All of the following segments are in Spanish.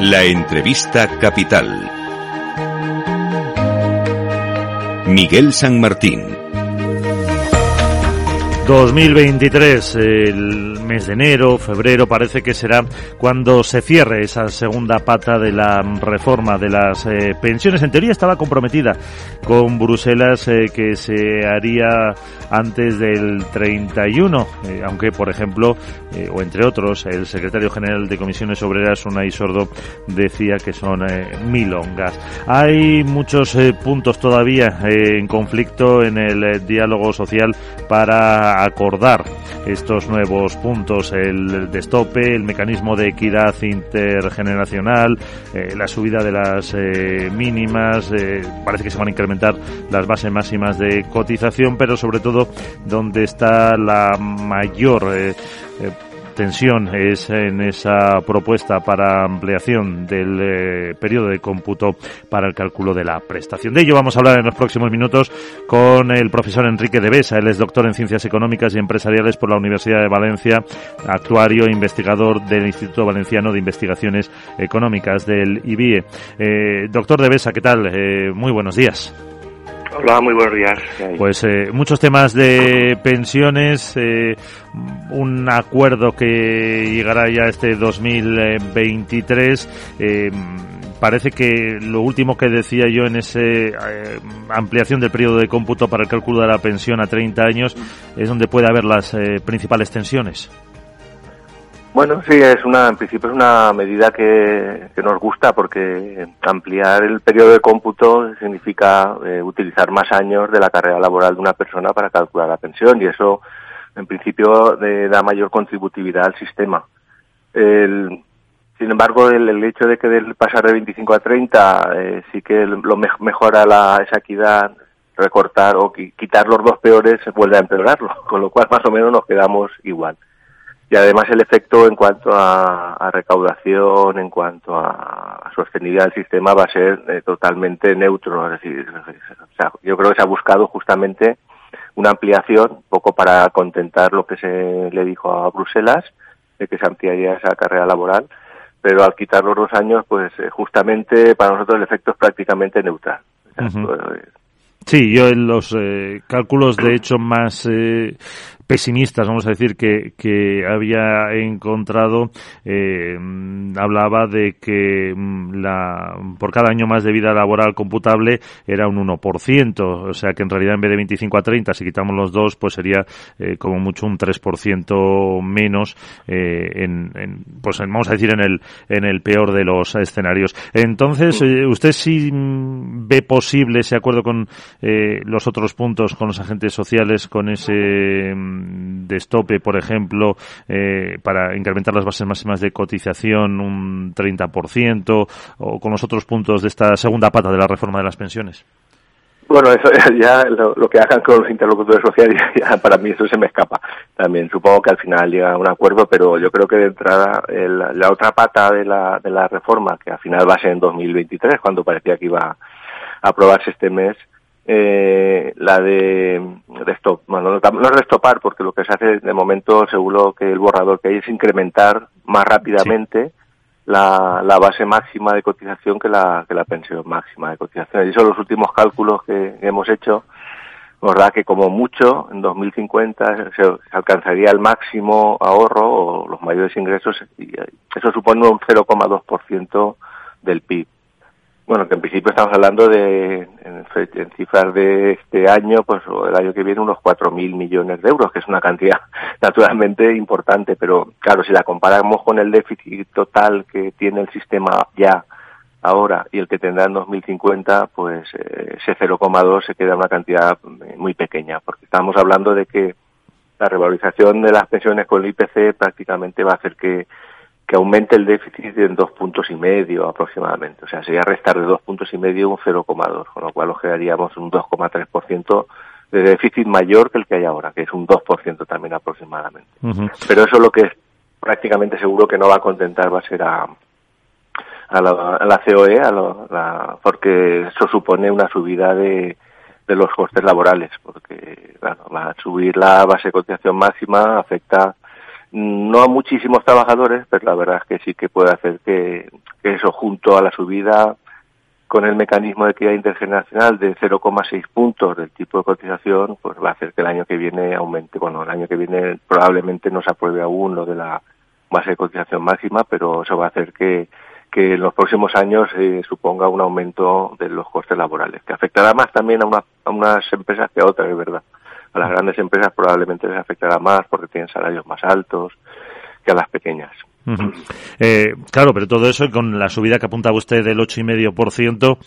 La entrevista capital. Miguel San Martín. 2023, el mes de enero, febrero, parece que será cuando se cierre esa segunda pata de la reforma de las eh, pensiones. En teoría estaba comprometida con Bruselas eh, que se haría antes del 31, eh, aunque, por ejemplo, o entre otros, el secretario general de Comisiones Obreras, Unai Sordo, decía que son milongas. Hay muchos puntos todavía en conflicto en el diálogo social para acordar estos nuevos puntos, el destope, el mecanismo de equidad intergeneracional, eh, la subida de las eh, mínimas, eh, parece que se van a incrementar las bases máximas de cotización, pero sobre todo donde está la mayor es en esa propuesta para ampliación del eh, periodo de cómputo para el cálculo de la prestación. De ello vamos a hablar en los próximos minutos con el profesor Enrique de Besa. Él es doctor en Ciencias Económicas y Empresariales por la Universidad de Valencia, actuario e investigador del Instituto Valenciano de Investigaciones Económicas del IBIE. Eh, doctor de Besa, ¿qué tal? Eh, muy buenos días. Hola, muy buenos días. Pues eh, muchos temas de pensiones, eh, un acuerdo que llegará ya este 2023. Eh, parece que lo último que decía yo en esa ampliación del periodo de cómputo para el cálculo de la pensión a 30 años es donde puede haber las principales tensiones. Bueno, sí, es una, en principio es una medida que, nos gusta porque ampliar el periodo de cómputo significa eh, utilizar más años de la carrera laboral de una persona para calcular la pensión y eso, en principio, da mayor contributividad al sistema. sin embargo, el, hecho de que del pasar de 25 a 30 eh, sí que lo mejora la, esa equidad, recortar o quitar los dos peores vuelve a empeorarlo, con lo cual más o menos nos quedamos igual y además el efecto en cuanto a, recaudación, en cuanto a, sostenibilidad del sistema va a ser eh, totalmente neutro. Es decir, yo creo que se ha buscado justamente una ampliación, poco para contentar lo que se le dijo a Bruselas, de que se ampliaría esa carrera laboral, pero al quitar los dos años, pues eh, justamente para nosotros el efecto es prácticamente neutral. Pues, sí, yo en los eh, cálculos de hecho más pesimistas, vamos a decir, que, que había encontrado, eh, hablaba de que mm, la, por cada año más de vida laboral computable era un 1%, o sea que en realidad en vez de 25 a 30, si quitamos los dos, pues sería eh, como mucho un 3% menos, eh, en, en, pues vamos a decir, en el, en el peor de los escenarios. Entonces, ¿usted sí mm, ve posible ese acuerdo con los otros puntos, con los agentes sociales, con ese mm, de estope, por ejemplo, eh, para incrementar las bases máximas de cotización un 30% o con los otros puntos de esta segunda pata de la reforma de las pensiones? Bueno, eso ya lo, que hagan con los interlocutores sociales, ya para mí eso se me escapa. También supongo que al final llega a un acuerdo, pero yo creo que de entrada la otra pata de la, de la reforma, que al final va a ser en 2023, cuando parecía que iba a aprobarse este mes, eh, la de, stop, bueno, no, es restopar, porque lo que se hace de momento, seguro que el borrador que hay es incrementar más rápidamente la, la, base máxima de cotización que la, que la pensión máxima de cotización. Y son los últimos cálculos que hemos hecho. Nos da que como mucho en 2050 se, alcanzaría el máximo ahorro o los mayores ingresos y eso supone un 0,2% del PIB bueno, que en principio estamos hablando de, en, cifras de este año, pues o el año que viene, unos 4.000 millones de euros, que es una cantidad naturalmente importante, pero claro, si la comparamos con el déficit total que tiene el sistema ya ahora y el que tendrá en 2050, pues eh, ese 0,2 se queda una cantidad muy pequeña, porque estamos hablando de que la revalorización de las pensiones con el IPC prácticamente va a hacer que que aumente el déficit en dos puntos y medio aproximadamente. O sea, sería restar de dos puntos y medio un 0,2, con lo cual nos quedaríamos un 2,3% de déficit mayor que el que hay ahora, que es un 2% también aproximadamente. Pero eso es lo que es prácticamente seguro que no va a contentar va a ser a, a, la, COE, a la, porque eso supone una subida de, de los costes laborales, porque bueno, va a subir la base de cotización máxima, afecta no a muchísimos trabajadores, pero la verdad es que sí que puede hacer que, que eso junto a la subida con el mecanismo de equidad intergeneracional de 0,6 puntos del tipo de cotización, pues va a hacer que el año que viene aumente. Bueno, el año que viene probablemente no se apruebe aún lo de la base de cotización máxima, pero eso va a hacer que, que en los próximos años eh, suponga un aumento de los costes laborales, que afectará más también a, a unas empresas que a otras, es verdad. A las grandes empresas probablemente les afectará más porque tienen salarios más altos que a las pequeñas. Eh, claro, pero todo eso con la subida que apuntaba usted del 8,5%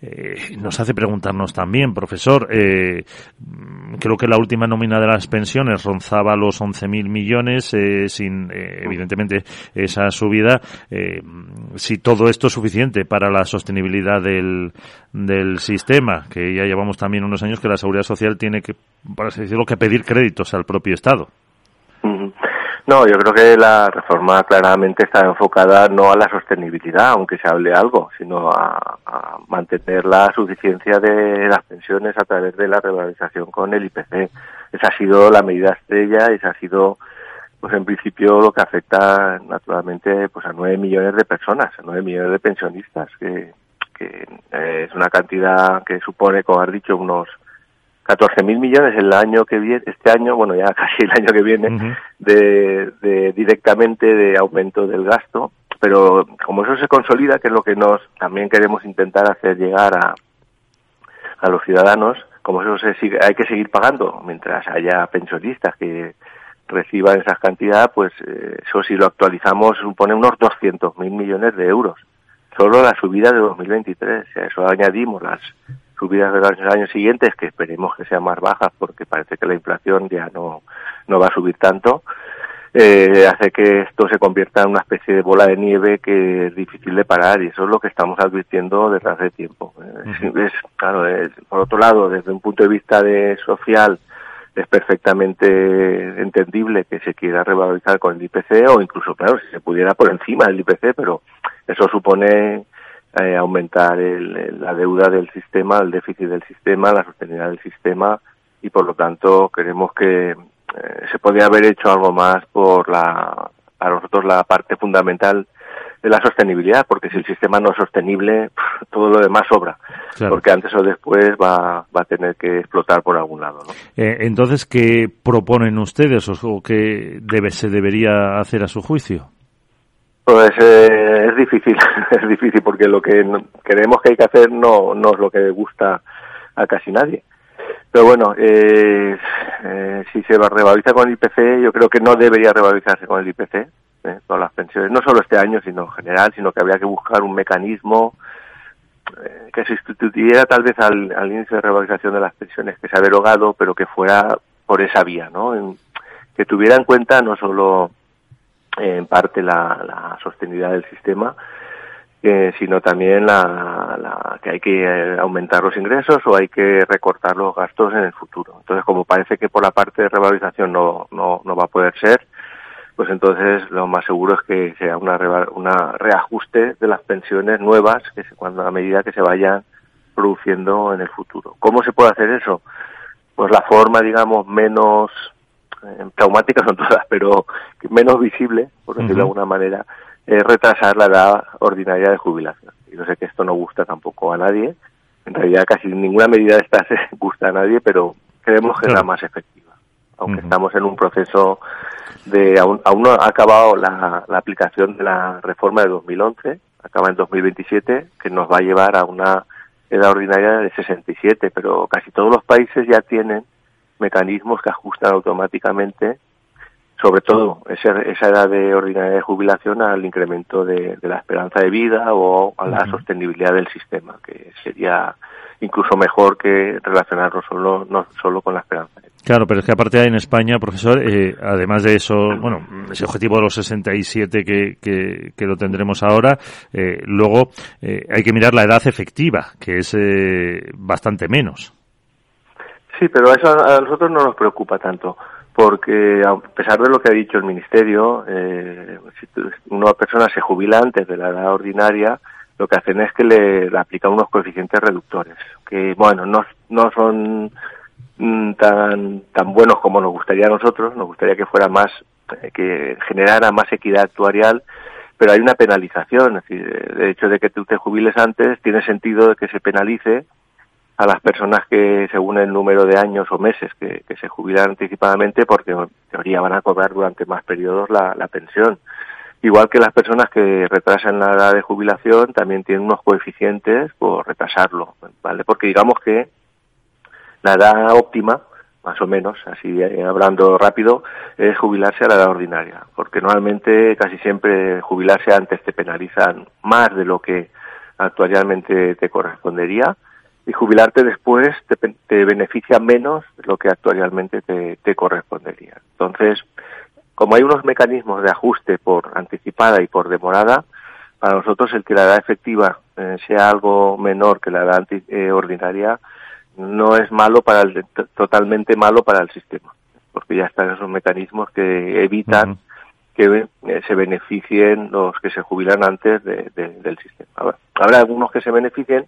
eh, nos hace preguntarnos también, profesor, eh, creo que la última nómina de las pensiones ronzaba los 11.000 millones eh, sin, eh, evidentemente, esa subida. Si todo esto es suficiente para la sostenibilidad del, del sistema, que ya llevamos también unos años que la Seguridad Social tiene que, para así decirlo, que pedir créditos al propio Estado. No, yo creo que la reforma claramente está enfocada no a la sostenibilidad, aunque se hable algo, sino a, mantener la suficiencia de las pensiones a través de la revalorización con el IPC. Esa ha sido la medida estrella, esa ha sido, pues en principio, lo que afecta naturalmente pues a nueve millones de personas, a nueve millones de pensionistas, que, que eh, es una cantidad que supone, como has dicho, unos 14 mil millones el año que viene, este año, bueno, ya casi el año que viene, uh -huh. de, de, directamente de aumento del gasto. Pero como eso se consolida, que es lo que nos también queremos intentar hacer llegar a, a los ciudadanos, como eso se sigue, hay que seguir pagando mientras haya pensionistas que reciban esa cantidad, pues eh, eso si lo actualizamos supone unos 200 mil millones de euros. Solo la subida de 2023, a eso añadimos las subidas de los años siguientes, que esperemos que sean más bajas porque parece que la inflación ya no, no va a subir tanto, eh, hace que esto se convierta en una especie de bola de nieve que es difícil de parar y eso es lo que estamos advirtiendo desde hace tiempo. Uh -huh. es, claro, es, por otro lado, desde un punto de vista de social, es perfectamente entendible que se quiera revalorizar con el IPC o incluso, claro, si se pudiera por encima del IPC, pero eso supone eh, aumentar el, la deuda del sistema, el déficit del sistema, la sostenibilidad del sistema y por lo tanto queremos que eh, se podría haber hecho algo más por la, a nosotros la parte fundamental de la sostenibilidad, porque si el sistema no es sostenible, todo lo demás sobra, claro. porque antes o después va, va a tener que explotar por algún lado. ¿no? Eh, entonces, ¿qué proponen ustedes o qué debe, se debería hacer a su juicio? Pues eh, es difícil, es difícil porque lo que queremos que hay que hacer no, no es lo que gusta a casi nadie. Pero bueno, eh, eh, si se revaloriza con el IPC, yo creo que no debería revalorizarse con el IPC, eh, con las pensiones, no solo este año, sino en general, sino que habría que buscar un mecanismo eh, que sustituyera tal vez al, al índice de revalorización de las pensiones que se ha derogado, pero que fuera por esa vía, ¿no? Que tuviera en cuenta no solo eh, en parte la, la sostenibilidad del sistema, eh, sino también la, la, que hay que eh, aumentar los ingresos o hay que recortar los gastos en el futuro. Entonces, como parece que por la parte de revalorización no, no, no va a poder ser, pues entonces lo más seguro es que sea una, una reajuste de las pensiones nuevas que se, cuando a medida que se vayan produciendo en el futuro. ¿Cómo se puede hacer eso? Pues la forma, digamos, menos eh, traumática son todas, pero menos visible, por decirlo uh -huh. de alguna manera, es retrasar la edad ordinaria de jubilación. Y no sé que esto no gusta tampoco a nadie. En realidad casi ninguna medida de estas gusta a nadie, pero creemos que claro. es la más efectiva. Aunque uh -huh. estamos en un proceso de aún, aún no ha acabado la, la, aplicación de la reforma de 2011, acaba en 2027, que nos va a llevar a una edad ordinaria de 67, pero casi todos los países ya tienen mecanismos que ajustan automáticamente sobre todo esa, esa edad de ordinaria de jubilación al incremento de, de la esperanza de vida o a la uh -huh. sostenibilidad del sistema, que sería incluso mejor que relacionarlo solo no solo con la esperanza. Claro, pero es que aparte en España, profesor, eh, además de eso, bueno, ese objetivo de los 67 que, que, que lo tendremos ahora, eh, luego eh, hay que mirar la edad efectiva, que es eh, bastante menos. Sí, pero eso a nosotros no nos preocupa tanto porque a pesar de lo que ha dicho el ministerio, eh, si una persona se jubila antes de la edad ordinaria, lo que hacen es que le, le aplican unos coeficientes reductores, que bueno, no, no son mm, tan, tan buenos como nos gustaría a nosotros, nos gustaría que fuera más, eh, que generara más equidad actuarial, pero hay una penalización, es decir, el hecho de que tú te jubiles antes tiene sentido de que se penalice a las personas que según el número de años o meses que, se jubilan anticipadamente porque en teoría van a cobrar durante más periodos la, la pensión. Igual que las personas que retrasan la edad de jubilación también tienen unos coeficientes por retrasarlo, ¿vale? Porque digamos que la edad óptima, más o menos, así eh, hablando rápido, es jubilarse a la edad ordinaria, porque normalmente casi siempre jubilarse antes te penalizan más de lo que actualmente te correspondería y jubilarte después te, beneficia menos de lo que actualmente te, te correspondería. Entonces, como hay unos mecanismos de ajuste por anticipada y por demorada, para nosotros el que la edad efectiva eh, sea algo menor que la edad eh, ordinaria no es malo para el totalmente malo para el sistema, porque ya están esos mecanismos que evitan que eh, se beneficien los que se jubilan antes del sistema. Habrá algunos que se beneficien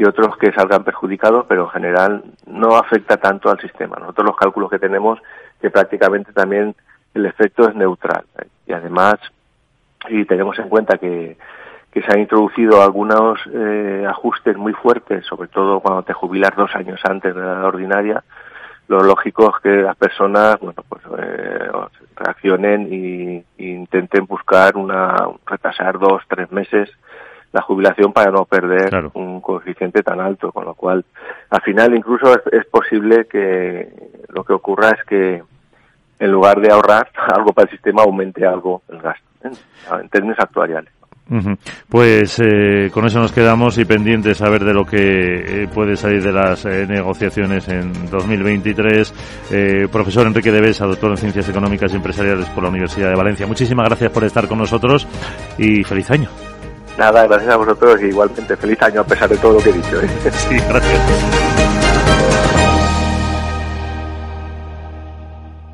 y otros que salgan perjudicados, pero en general no afecta tanto al sistema. Nosotros los cálculos que tenemos que prácticamente también el efecto es neutral. ¿eh? Y además, si tenemos en cuenta que, que se han introducido algunos eh, ajustes muy fuertes, sobre todo cuando te jubilas dos años antes de la ordinaria, lo lógico es que las personas bueno pues eh, reaccionen y, intenten buscar una retrasar dos tres meses la jubilación para no perder un coeficiente tan alto con lo cual al final incluso es posible que lo que ocurra es que en lugar de ahorrar algo para el sistema, aumente algo el gasto, ¿eh? en términos actuariales. Pues eh, con eso nos quedamos y pendientes a ver de lo que eh, puede salir de las negociaciones en 2023. profesor Enrique Besa, doctor en Ciencias Económicas y Empresariales por la Universidad de Valencia. Muchísimas gracias por estar con nosotros y feliz año. Nada, gracias a vosotros y igualmente feliz año a pesar de todo lo que he dicho. Sí, gracias.